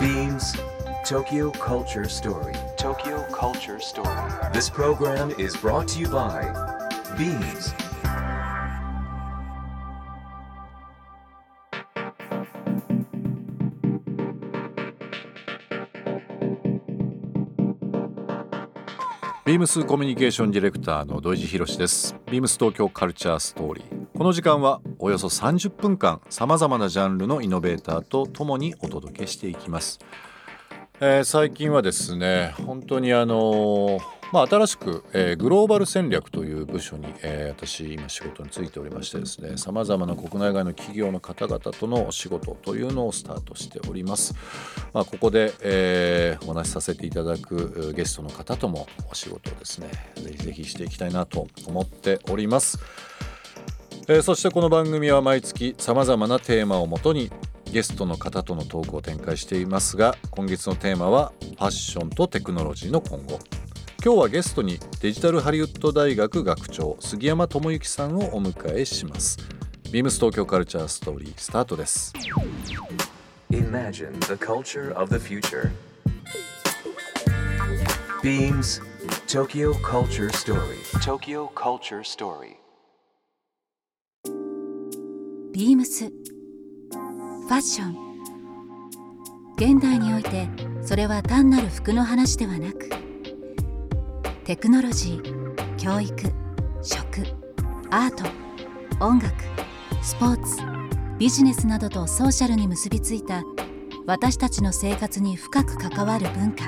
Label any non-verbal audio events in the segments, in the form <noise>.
Beams Tokyo Culture Story. Tokyo Culture Story. This program is brought to you by Beams. ビームスコミュニケーションディレクターの土井博志ですビームス東京カルチャーストーリーこの時間はおよそ30分間さまざまなジャンルのイノベーターとともにお届けしていきます、えー最近はですね本当にあのーまあ、新しく、えーグローバル戦略という部署に、え私今仕事に就いておりましてですねさまざまな国内外の企業の方々とのお仕事というのをスタートしております、まあ、ここで、えお話しさせていただくゲストの方ともお仕事をですねぜひぜひしていきたいなと思っております、えーそしてこの番組は毎月さまざまなテーマをもとにゲストの方とのトークを展開していますが今月のテーマはファッションとテクノロジーの今後今日はゲストにデジタルハリウッド大学学長杉山智之さんをお迎えしますビームス東京カルチャーストーリースタートです Imagine the culture of the future. Beams Tokyo Culture Story. Tokyo Culture Story. ビームス。ファッション。現代においてそれは単なる服の話ではなくテクノロジー教育食アート音楽スポーツビジネスなどとソーシャルに結びついた私たちの生活に深く関わる文化。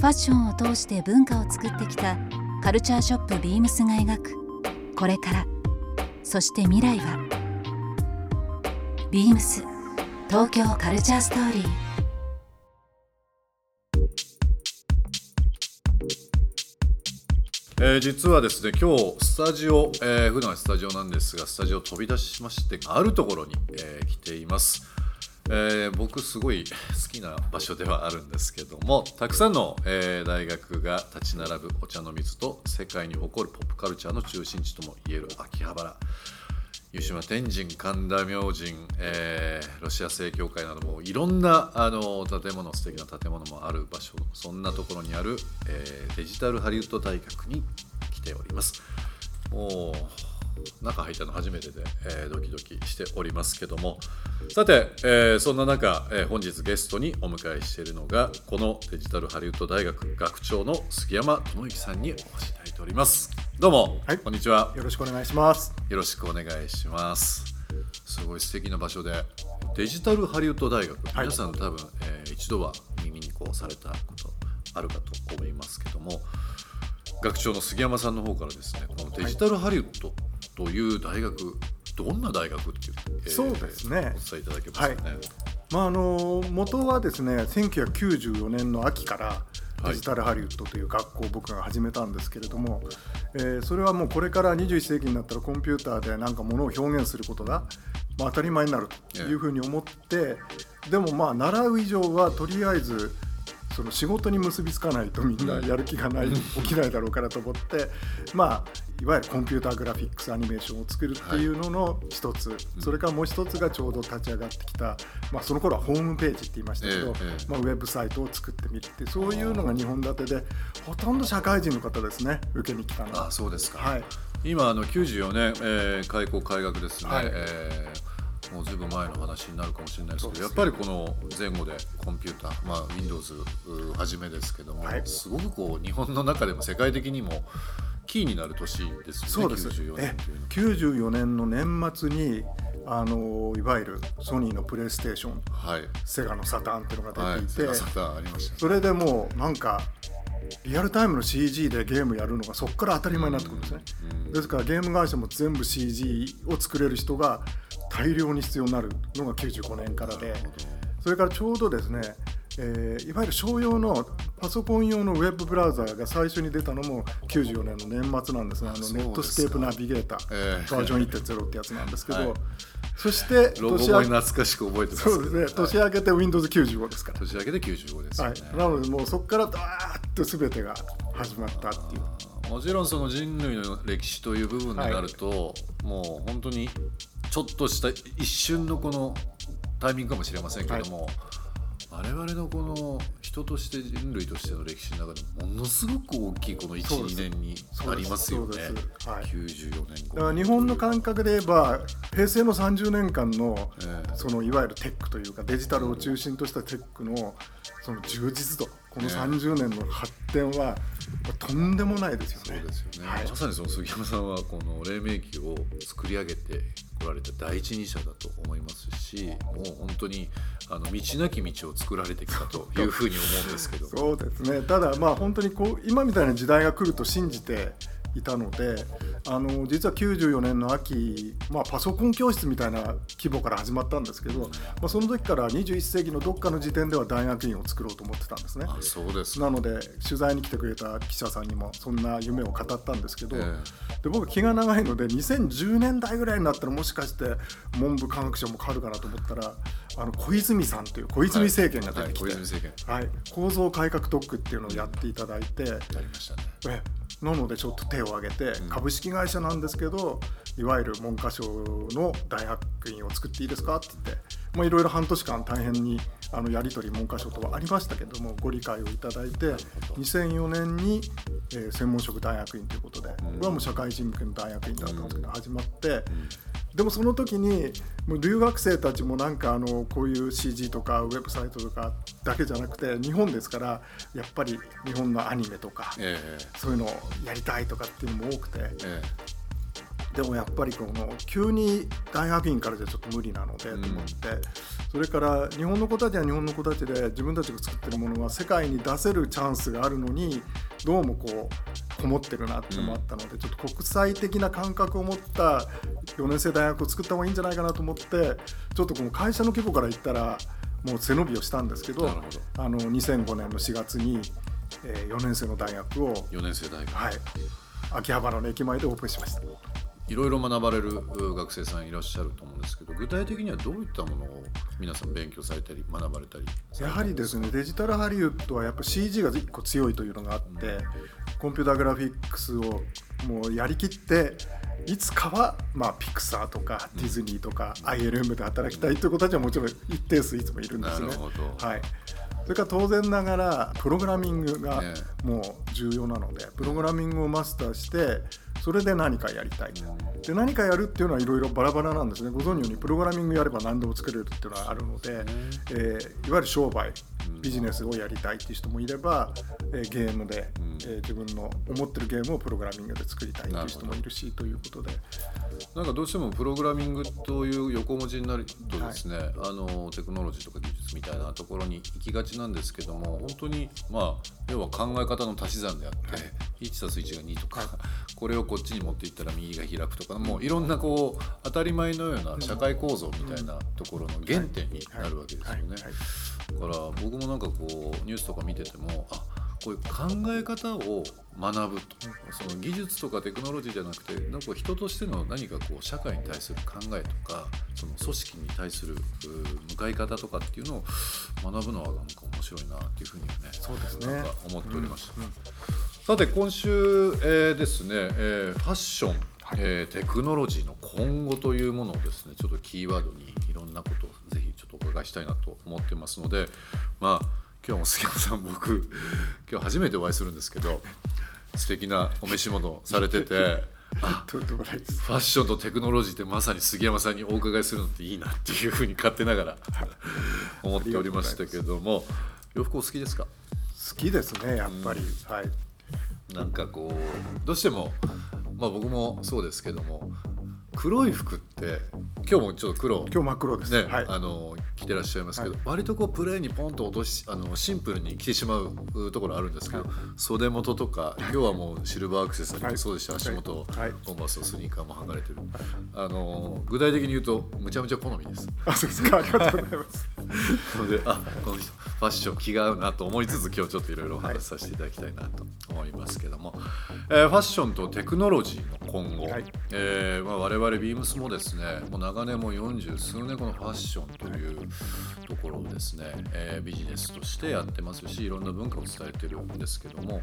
ファッションを通して文化を作ってきたカルチャーショップビームスが描くこれから。そして未来はビームス東京カルチャーストーリー。えー実はですね今日スタジオ、えー普段はスタジオなんですがスタジオ飛び出しましてあるところに、えー来ています、えー僕すごい好きな場所ではあるんですけどもたくさんの、えー大学が立ち並ぶお茶の水と世界に誇るポップカルチャーの中心地ともいえる秋葉原。湯島天神神田明神、えーロシア正教会などもいろんなあの建物素敵な建物もある場所そんなところにある、えーデジタルハリウッド大学に来ております。もう中入ったの初めてで、えードキドキしておりますけども。さて、えーそんな中、えー本日ゲストにお迎えしているのがこのデジタルハリウッド大学学長の杉山智之さんにお越しいただいております。どうも、はい。こんにちは。よろしくお願いします。よろしくお願いします。すごい素敵な場所でデジタルハリウッド大学、皆さん多分、えー一度は耳にこうされたことあるかと思いますけども学長の杉山さんの方からですねこのデジタルハリウッドという大学、どんな大学っていう、えーそうですね。お伝えいただけますかね？まああの元はですね、1994年の秋からはい。デジタルハリウッドという学校を僕が始めたんですけれども、えーそれはもうこれから21世紀になったらコンピューターで何かものを表現することが、まあ、当たり前になるというふうに思って、でもまあ習う以上はとりあえずその仕事に結びつかないとみんなやる気がない、起きないだろうからと思って、まあ、いわゆるコンピューターグラフィックスアニメーションを作るっていうのの一つ、それからもう一つがちょうど立ち上がってきた、まあ、その頃はホームページって言いましたけど、ええ。ええまあ、ウェブサイトを作ってみるってそういうのが2本立てでほとんど社会人の方ですね受けに来たのは。あそうですか、はい。今あの94年、えー開校開学ですね、はい。えーもうずいぶん前の話になるかもしれないですけどやっぱりこの前後でコンピューター、まあ、Windows うはじめですけども、はい。すごくこう日本の中でも世界的にもキーになる年ですよねそうです。94年えというのは。94年の年末にあのいわゆるソニーのプレイステーションはい、セガのサターンっていうのがはい、出ていて、セガサターンありましたね。それでもうなんかリアルタイムの CG でゲームやるのがそこから当たり前になってくるんですね、ですからゲーム会社も全部 CG を作れる人が大量に必要になるのが95年からでそれからちょうどですね、えーいわゆる商用のパソコン用のウェブブラウザーが最初に出たのも94年の年末なんですね。あのネットスケープナビゲーター、ええ。バージョン1.0ってやつなんですけど、はい。そして年明け懐かしく覚えてますそうですね。年明けて Windows95 ですから、年明けで95ですよはね、い、なのでもうそこからダーッと全てが始まったっていう。もちろんその人類の歴史という部分になると、もう本当にちょっとした一瞬のこのタイミングかもしれませんけども、我々のこの人として人類としての歴史の中でものすごく大きいこのそうです。12年になりますよね。はい。94年だから日本の感覚で言えば平成の30年間のええ。そのいわゆるテックというかデジタルを中心としたテックのその充実度このね30年の発展はとんでもないですよそうね。ですよね、はい。まさにその杉山さんはこの黎明期を作り上げてこられた第一人者だと思いますしもう本当にあの道なき道を作られてきたというふうに思うんですけど。そうですね。ただまあ本当にこう今みたいな時代が来ると信じていたのであの実は94年の秋、まあ、パソコン教室みたいな規模から始まったんですけど、まあ、その時から21世紀のどっかの時点では大学院を作ろうと思ってたんですね。あそうですなので取材に来てくれた記者さんにもそんな夢を語ったんですけど、えで僕気が長いので2010年代ぐらいになったらもしかして文部科学省も変わるかなと思ったらあの小泉さんという小泉政権が出てきて、はいはい小泉政権。はい構造改革特区っていうのをやっていただいて、ありましたね。えなのでちょっと手を挙げて、株式会社なんですけどいわゆる文科省の大学院を作っていいですかって言ってまあいろいろ半年間大変にあのやり取り文科省とはありましたけどもご理解をいただいて2004年に、えー専門職大学院ということで、これはもう社会人向けの大学院だったんですけど、始まって、でもその時にもう留学生たちもなんかあのこういう CG とかウェブサイトとかだけじゃなくて日本ですからやっぱり日本のアニメとかえ。そういうのをやりたいとかっていうのも多くてええでもやっぱりこの急に大学院からじゃちょっと無理なのでと思って、それから日本の子たちは日本の子たちで自分たちが作ってるものは世界に出せるチャンスがあるのにどうもこうこもってるなってのもあったので、ちょっと国際的な感覚を持った4年生大学を作った方がいいんじゃないかなと思ってちょっとこの会社の規模から言ったらもう背伸びをしたんですけどあの2005年の4月に、え4年生の大学を、4年生大学。はい、秋葉原の駅前でオープンしました。いろいろ学ばれるう学生さんいらっしゃると思うんですけど具体的にはどういったものを皆さん勉強されたり学ばれたりやはりですねデジタルハリウッドはやっぱ CG が1個強いというのがあって、コンピューターグラフィックスをもうやりきっていつかは、まあ、ピクサーとかディズニーとか ILM で働きたいという子たちはもちろん一定数いつもいるんですね。なるほど。はいそれから当然ながらプログラミングがねもう重要なので、プログラミングをマスターしてそれで何かやりたい。で何かやるっていうのはいろいろバラバラなんですね。ご存知のようにプログラミングやれば何でも作れるっていうのはあるので、えーいわゆる商売ビジネスをやりたいっていう人もいれば、えーゲームで、えー自分の思ってるゲームをプログラミングで作りたいっていう人もいるしということで。なんかどうしてもプログラミングという横文字になるとですね、あのテクノロジーとか技術みたいなところに行きがちなんですけども本当にまあ要は考え方の足し算であって、1たす1が2とか、これをこっちに持っていったら右が開くとかもういろんなこう当たり前のような社会構造みたいなところの原点になるわけですよね。から僕もなんかこうニュースとか見ててもあこういう考え方を学ぶと。その技術とかテクノロジーじゃなくてなんか人としての何かこう社会に対する考えとかその組織に対するう向かい方とかっていうのを学ぶのはなんか面白いなっていうふうにはねそうですね。なんか思っておりました。さて今週、えーですね、えーファッション、えーテクノロジーの今後というものをですねちょっとキーワードにいろんなことをぜひ伺いしたいなと思ってますのでまあ今日も杉山さん僕 <laughs> 今日初めてお会いするんですけど素敵なお召し物をされてて <laughs> ファッションとテクノロジーってまさに杉山さんにお伺いするのっていいなっていうふうに勝手ながら <laughs> 思っておりましたけども洋服お好きですか？好きですねやっぱり、はい。なんかこうどうしてもまあ僕もそうですけども黒い服って今日もちょっと黒今日真っ黒です、ね、はい。あの着てらっしゃいますけど、はい。割とこうプレーにポンと落としあのシンプルに着てしまうところあるんですけど、袖元とか今日はもうシルバーアクセサリーはいもそうでした、足元、はい。コンバースとスニーカーも剥がれてる、あの具体的に言うとむちゃむちゃ好みです。あそうですか。ありがとうございます。のであこの人ファッション気が合うなと思いつつ今日ちょっといろいろお話しさせていただきたいなと思いますけども、えーファッションとテクノロジーの今後、はい。えーまあ、我々ビームスもですねもう長年もう40数年このファッションというところをですね、えービジネスとしてやってますしいろんな文化を伝えてるんですけども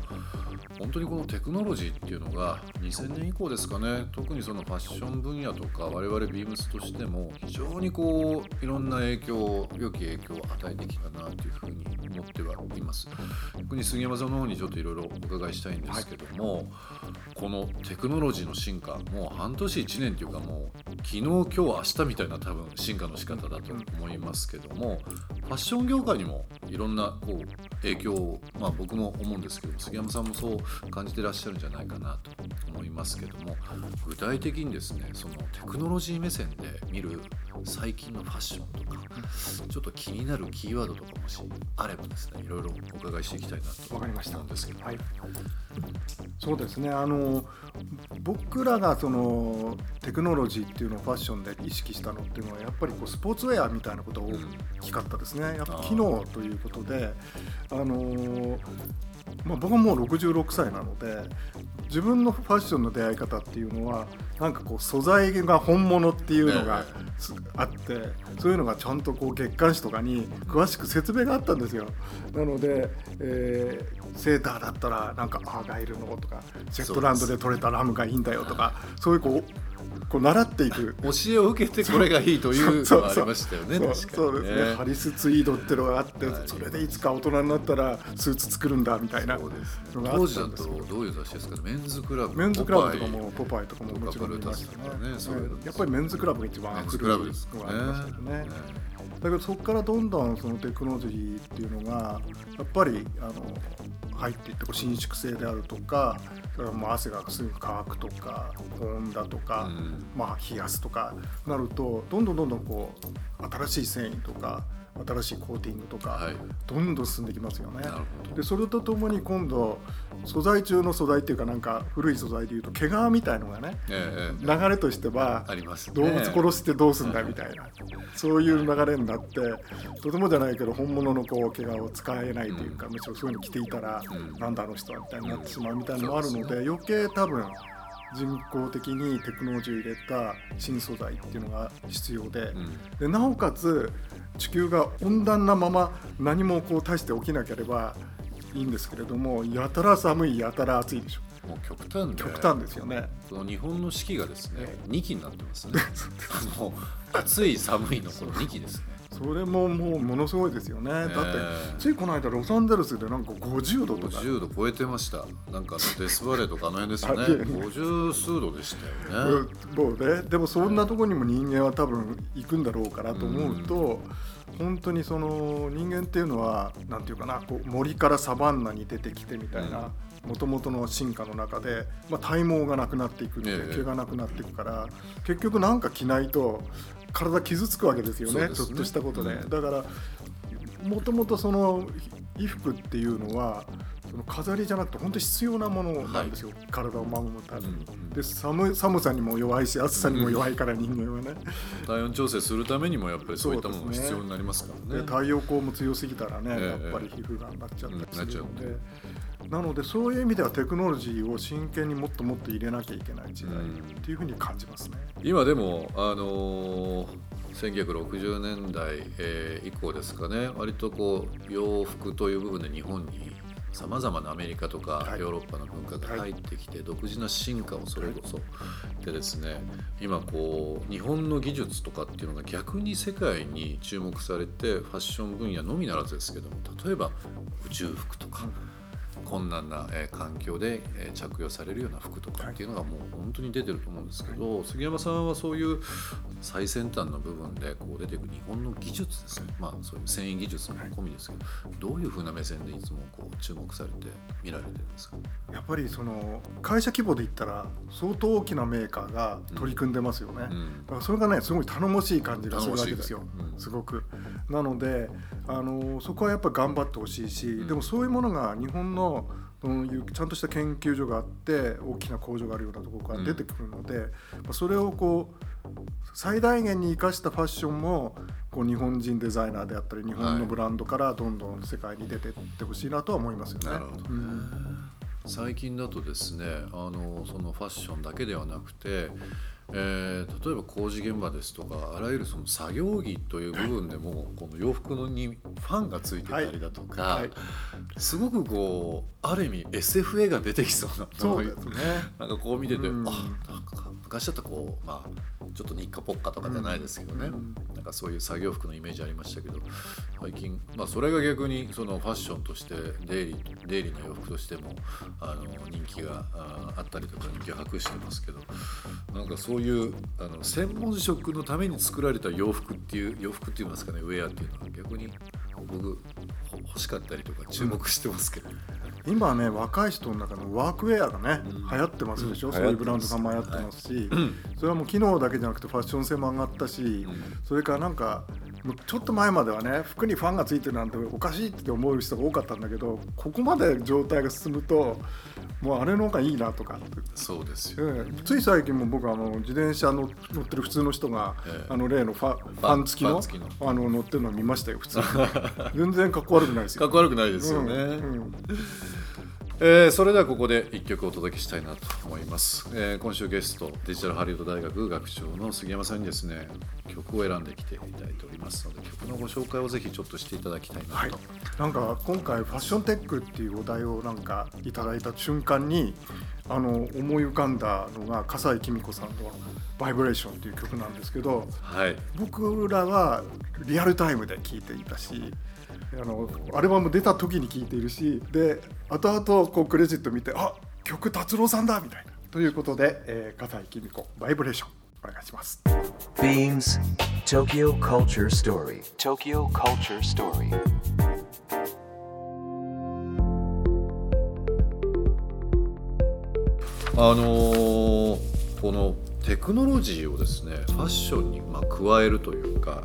本当にこのテクノロジーっていうのが2000年以降ですかね特にそのファッション分野とか我々ビームスとしても非常にこういろんな影響良き影響を与えてきたなというふうに思ってはいます。特に杉山さんの方にちょっといろいろお伺いしたいんですけども、このテクノロジーの進化もう半年1年というかもう昨日今日明日みたいな多分進化の仕方だと思いますけどもファッション業界にもいろんなこう影響を、まあ、僕も思うんですけど杉山さんもそう感じてらっしゃるんじゃないかなと思いますけども具体的にですねそのテクノロジー目線で見る最近のファッションとかちょっと気になるキーワードとかもしあればですねいろいろお伺いしていきたいなとわかりました。思うんですけど。はい、そうですね。あの僕らがそのテクノロジーっていうのをファッションで意識したのっていうのはやっぱりこうスポーツウェアみたいなことが大きかったですね、やっぱ機能ということであのまあ、僕はもう66歳なので自分のファッションの出会い方っていうのはなんかこう素材が本物っていうのがすあってそういうのがちゃんとこう月刊誌とかに詳しく説明があったんですよ。なので、えーセーターだったらなんかアーガイルのとかシェットランドで取れたラムがいいんだよとかそういうこうこう習っていく。教えを受けてこれがいいというのがありましたよね。そう。そうですね。ハリスツイードっていうのがあって、はい。それでいつか大人になったらスーツ作るんだみたいなのが当時だとどういう雑誌ですか？メンズクラブメンズクラブとかもポパイ。とかももちろん見ましたねやっぱりメンズクラブが一番古いのがありますけどね。ね。だけどそこからどんどんそのテクノロジーっていうのがやっぱりあの入っていってこう伸縮性であるとかそれからもう汗がすぐ乾くとか保温だとか、うんまあ、冷やすとかなるとどんどんどんどんこう新しい繊維とか新しいコーティングとか、どんどん進んできますよね。でそれとともに今度素材中の素材っていうかなんか古い素材でいうと毛皮みたいのがねええ流れとしては動物殺してどうすんだみたいな、そういう流れになってとてもじゃないけど本物のこう毛皮を使えないというか、むしろそういうの着ていたら、うんなんだあの人はみたいになってしまうみたいなのもあるので、余計多分人工的にテクノロジーを入れた新素材っていうのが必要で,、うん。でなおかつ地球が温暖なまま何もこう大して起きなければいいんですけれどもやたら寒いやたら暑いでしょ。もう極端で。極端ですよね。その日本の四季がですねえ2期になってますね。<laughs> あの暑い寒いのこの2期ですねそれももうものすごいですよね。だってえついこの間ロサンゼルスでなんか50度とか。50度超えてました。なんかデスバレーとかあの辺ですよね。あいえいえ。50数度でしたよね。うんもうね、でもそんなところにも人間は多分行くんだろうからと思うと、本当にその人間っていうのはなんていうかなこう森からサバンナに出てきてみたいなもともとの進化の中で、まあ、体毛がなくなっていくってええ。毛がなくなっていくから結局なんか着ないと体傷つくわけですよねね。ちょっとしたことで。うん。だからもともとその衣服っていうのはその飾りじゃなくて本当に必要なものなんですよ、体を守るために。うんで寒い寒さにも弱いし暑さにも弱いから人間はね、体温調整するためにもやっぱりそういったものが必要になりますからね。で太陽光も強すぎたらね、ええ。やっぱり皮膚がんになっちゃったりするうんなっちゃうので、なのでそういう意味ではテクノロジーを真剣にもっともっと入れなきゃいけない時代っていうふうに感じますね。今でもあのー1960年代、えー以降ですかね割とこう洋服という部分で日本にさまざまなアメリカとかはいヨーロッパの文化が入ってきて、独自な進化をそれこそでですね今こう日本の技術とかっていうのが逆に世界に注目されてファッション分野のみならずですけども例えば宇宙服とか。困難な、えー環境で、えー着用されるような服とかっていうのがもう本当に出てると思うんですけど、杉山さんはそういう最先端の部分でこう出てくる日本の技術ですね、まあそういう繊維技術も込みですけど、どういうふうな目線でいつもこう注目されて見られてるんですか？やっぱりその会社規模で言ったら相当大きなメーカーが取り組んでますよね。うん。だからそれがねすごい頼もしい感じがするわけですよ。うん。すごく。なのであのそこはやっぱ頑張ってほしいし、ん。でもそういうものが日本のそういうちゃんとした研究所があって大きな工場があるようなところから出てくるので、まあそれをこう最大限に生かしたファッションもこう日本人デザイナーであったり日本のブランドからどんどん世界に出てってほしいなとは思いますよね。うん。最近だとですねあのそのファッションだけではなくてえー、例えば工事現場ですとかあらゆるその作業着という部分でもこの洋服のにファンがついてたりだとか、はい。はい、すごくこうある意味 SF 映画出てきそうなそうですね。<laughs> なんかこう見てて、うん、あなんか昔だったこうまあちょっと日課ポッカとかじゃないですけどね、うん、なんかそういう作業服のイメージありましたけど最近、まあ、それが逆にそのファッションとしてデイリーデイリーな洋服としてもあの人気があったりとか人気を博してますけどなんかそういうあの専門職のために作られた洋服っていう洋服って言いますかねウェアっていうのは逆に僕欲しかったりとか注目してますけど、うん、今ね若い人の中のワークウェアがね、うん、流行ってますでしょ、うん、そういうブランドさんも流行ってますし、はい、それはもう機能だけじゃなくてファッション性も上がったし、それからなんかちょっと前まではね服にファンがついてるなんておかしいって思う人が多かったんだけどここまで状態が進むともうあれの方がいいなとか。そうですよ、ね、つい最近も僕あの自転車の乗ってる普通の人が、えー、あの例のファファン付きの。あの乗ってるの見ましたよ普通に。全然かっこ悪くないですよ。<laughs> かっこ悪くないですよね、うんうんえー、それではここで1曲お届けしたいなと思います、えー、今週ゲストデジタルハリウッド大学学長の杉山さんにですね曲を選んできていただいておりますので曲のご紹介をぜひちょっとしていただきたいなと、はい、なんか今回ファッションテックっていうお題をなんかいただいた瞬間にあの思い浮かんだのが笠井公子さんの「バイブレーション」っていう曲なんですけど、はい、僕らはリアルタイムで聴いていたしあのアルバム出た時に聴いているしで後々こうクレジット見てあ曲達郎さんだみたいな。ということで、えー、笠子バイブレーションお願いします。Beams Tokyo Culture Story. Tokyo Culture Story. あのー、このテクノロジーをですねファッションにまあ加えるというか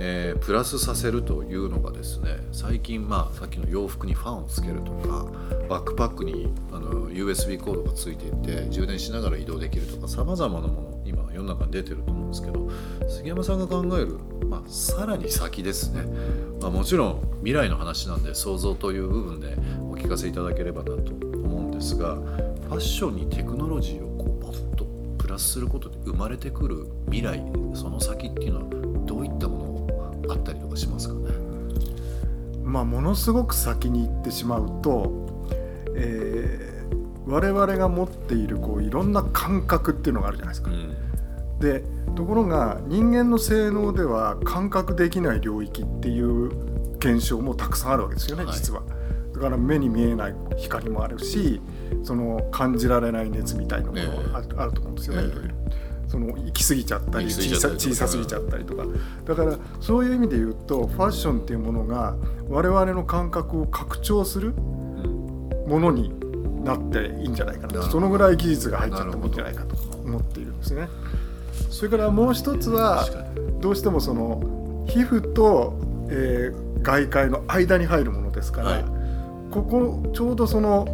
えー、プラスさせるというのがですね最近まあさっきの洋服にファンをつけるとかバックパックにあの USB コードがついていて充電しながら移動できるとかさまざまなもの今世の中に出てると思うんですけど杉山さんが考える、まあ、さらに先ですね、まあ、もちろん未来の話なんで想像という部分でお聞かせいただければなと思うんですがファッションにテクノロジーをこうポッとプラスすることで生まれてくる未来その先っていうのはどういったものあったりとかしますかね。まあ、ものすごく先に行ってしまうと、えー、我々が持っているこういろんな感覚っていうのがあるじゃないですか。うん、でところが人間の性能では感覚できない領域っていう現象もたくさんあるわけですよね、はい、実は。だから目に見えない光もあるしその感じられない熱みたいなものがある,、と思うんですよね、いろいろ。その行き過ぎちゃったり小さ小さすぎちゃったりとか。だからそういう意味で言うとファッションっていうものが我々の感覚を拡張するものになっていいんじゃないかなそのぐらい技術が入っちゃったもんじゃないかと思っているんですね。それからもう一つはどうしてもその皮膚と、えー、外界の間に入るものですから、はい、ここちょうどその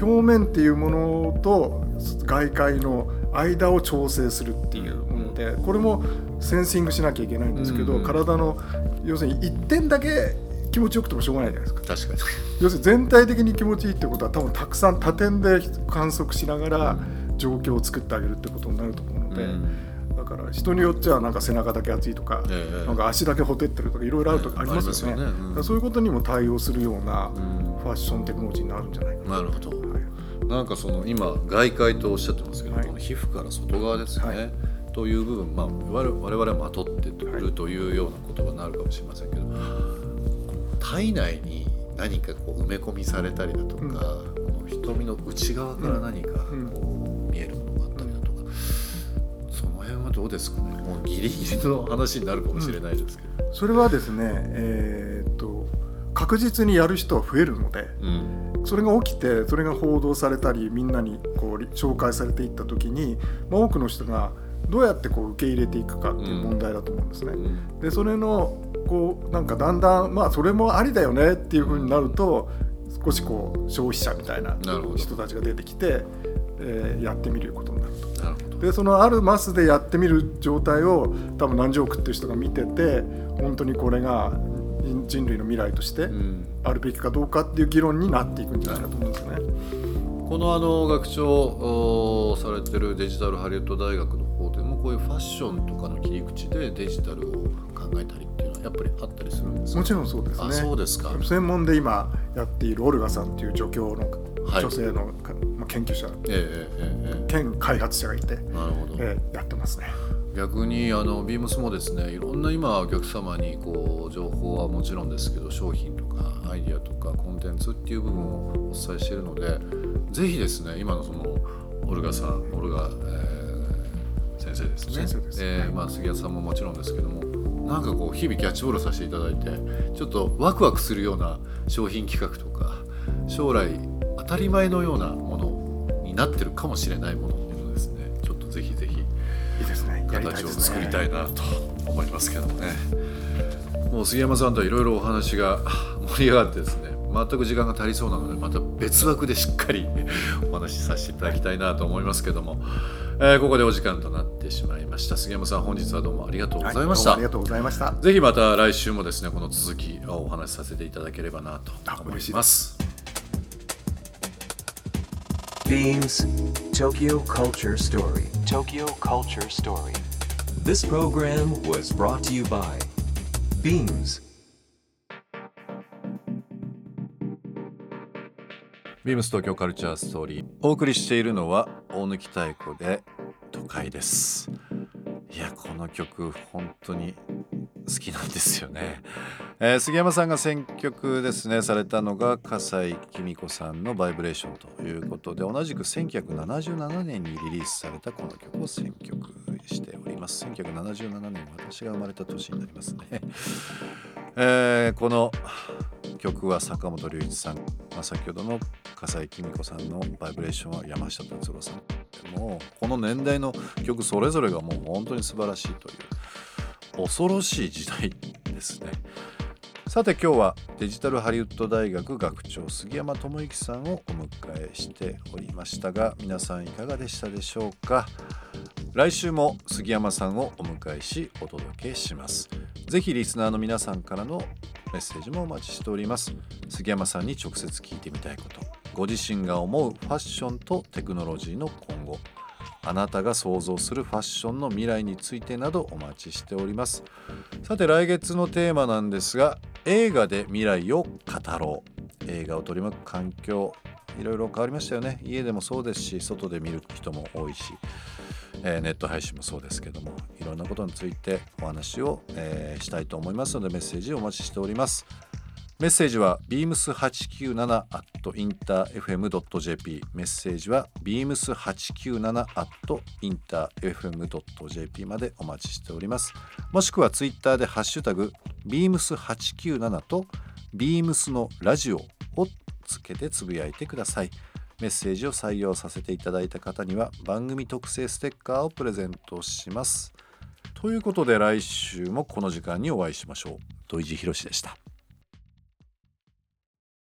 表面っていうものと外界の間を調整するっていうものでこれもセンシングしなきゃいけないんですけど、体の要するに1点だけ気持ちよくてもしょうがないじゃないですか。確かに。要するに全体的に気持ちいいってことは多分たくさん多点で観測しながら状況を作ってあげるってことになると思うので、うん、だから人によってはなんか背中だけ熱いとか,、なんか足だけほてってるとかいろいろあるとかありますよね,、そういうことにも対応するようなファッションテクノロジーになるんじゃないかな。なるほど、はいなんかその今外界とおっしゃってますけど、はい、この皮膚から外側ですね、はい、という部分、まあ、我々はまとってるというような言葉になるかもしれませんけど、体内に何かこう埋め込みされたりだとか、うん、この瞳の内側から何かこう見えるものがあったりだとか、その辺はどうですかね？もうギリギリの話になるかもしれないですけど。うん、それはですね、えー、っと確実にやる人は増えるので、うんそれが起きてそれが報道されたりみんなにこう紹介されていった時に、まあ、多くの人がどうやってこう受け入れていくかっていう問題だと思うんですね。でそれのこうなんかだんだんまあそれもありだよねっていうふうになると少しこう消費者みたいな人たちが出てきて、えー、やってみることになると。なるほどでそのあるマスでやってみる状態を多分何十億っていう人が見てて本当にこれが人類の未来としてあるべきかどうかっていう議論になっていくんじゃないかと思うんですね。このあの学長されてるデジタルハリウッド大学の方でもこういうファッションとかの切り口でデジタルを考えたりっていうのはやっぱりあったりするんですか？もちろんそうですね。そうですか。専門で今やっているオルガさんっていう助教の女性の、まあ、研究者、ええええ、兼開発者がいてなるほど、ええ、やってますね。逆にあのビームスもですねいろんな今お客様にこう情報はもちろんですけど商品とかアイディアとかコンテンツっていう部分をお伝えしているのでぜひですね今のそのオルガさんオルガ、えー、先生ですね。先生です、えー、まあ、杉谷さんももちろんですけどもなんかこう日々キャッチボールさせていただいてちょっとワクワクするような商品企画とか将来当たり前のようなものになってるかもしれないもの形を作りたいなと思いますけどもね。もう杉山さんとはいろいろお話が盛り上がってですね。全く時間が足りそうなのでまた別枠でしっかりお話しさせていただきたいなと思いますけども、えー、ここでお時間となってしまいました。杉山さん本日はどうもありがとうございました、はい、ありがとうございました。ぜひまた来週もですねこの続きをお話しさせていただければなと思います Beams Tokyo Culture Story Tokyo Culture Story This program was brought to you by Beams ビームス東京カルチャーストーリーお送りしているのは大貫太鼓で都会ですいやこの曲本当に好きなんですよね、えー、杉山さんが選曲ですねされたのが笠井紀美子さんの「バイブレーション」ということで同じく1977年にリリースされたこの曲を選曲しております。1977年私が生まれた年になりますね、<laughs> えー、この曲は坂本龍一さん、まあ、先ほどの笠井紀美子さんの「バイブレーション」は山下達郎さんもうこの年代の曲それぞれがもう本当に素晴らしいという恐ろしい時代ですねさて今日はデジタルハリウッド大学学長杉山智之さんをお迎えしておりましたが皆さんいかがでしたでしょうか？来週も杉山さんをお迎えしお届けします。ぜひリスナーの皆さんからのメッセージもお待ちしております。杉山さんに直接聞いてみたいこと。ご自身が思うファッションとテクノロジーの今後。あなたが想像するファッションの未来についてなどお待ちしております。さて来月のテーマなんですが映画で未来を語ろう。映画を取り巻く環境いろいろ変わりましたよね。家でもそうですし外で見る人も多いしえー、ネット配信もそうですけどもいろんなことについてお話を、えー、したいと思いますのでメッセージをお待ちしております。メッセージは beams897-interfm.jp メッセージは beams897-interfm.jp までお待ちしておりますもしくはツイッターでハッシュタグ beams897 と beams のラジオをつけてつぶやいてくださいメッセージを採用させていただいた方には番組特製ステッカーをプレゼントします。ということで来週もこの時間にお会いしましょう。土井地博でした。